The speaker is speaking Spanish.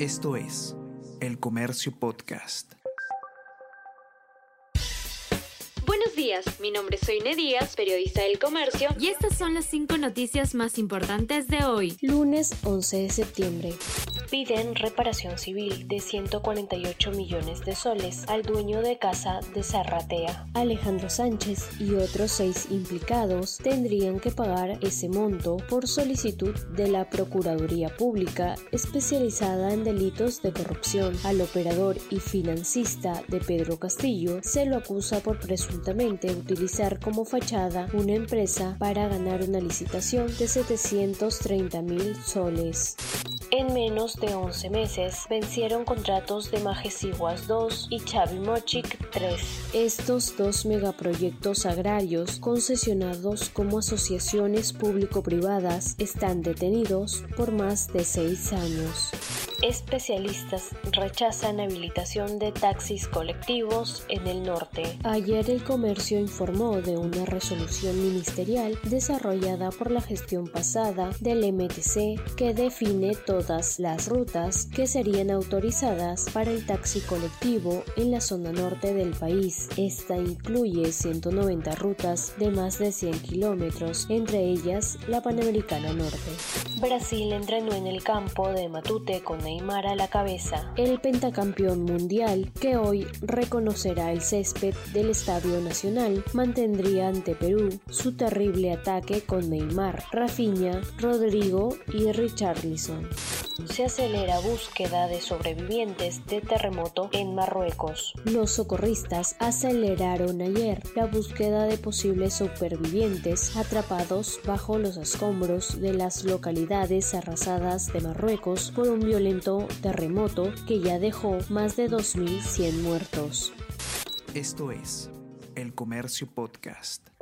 Esto es El Comercio Podcast. Buenos días, mi nombre es Soine Díaz, periodista del Comercio, y estas son las cinco noticias más importantes de hoy, lunes 11 de septiembre piden reparación civil de 148 millones de soles al dueño de casa de Zarratea. Alejandro Sánchez y otros seis implicados tendrían que pagar ese monto por solicitud de la Procuraduría Pública especializada en delitos de corrupción. Al operador y financista de Pedro Castillo se lo acusa por presuntamente utilizar como fachada una empresa para ganar una licitación de 730 mil soles. En menos de 11 meses vencieron contratos de Majesiguas 2 y Chavimochic 3. Estos dos megaproyectos agrarios concesionados como asociaciones público-privadas están detenidos por más de seis años. Especialistas rechazan habilitación de taxis colectivos en el norte. Ayer el comercio informó de una resolución ministerial desarrollada por la gestión pasada del MTC que define todas las rutas que serían autorizadas para el taxi colectivo en la zona norte del país. Esta incluye 190 rutas de más de 100 kilómetros, entre ellas la Panamericana Norte. Brasil entrenó en el campo de Matute con Neymar a la cabeza. El pentacampeón mundial, que hoy reconocerá el césped del Estadio Nacional, mantendría ante Perú su terrible ataque con Neymar, Rafinha, Rodrigo y Richarlison se acelera búsqueda de sobrevivientes de terremoto en Marruecos. Los socorristas aceleraron ayer la búsqueda de posibles supervivientes atrapados bajo los escombros de las localidades arrasadas de Marruecos por un violento terremoto que ya dejó más de 2.100 muertos. Esto es El Comercio Podcast.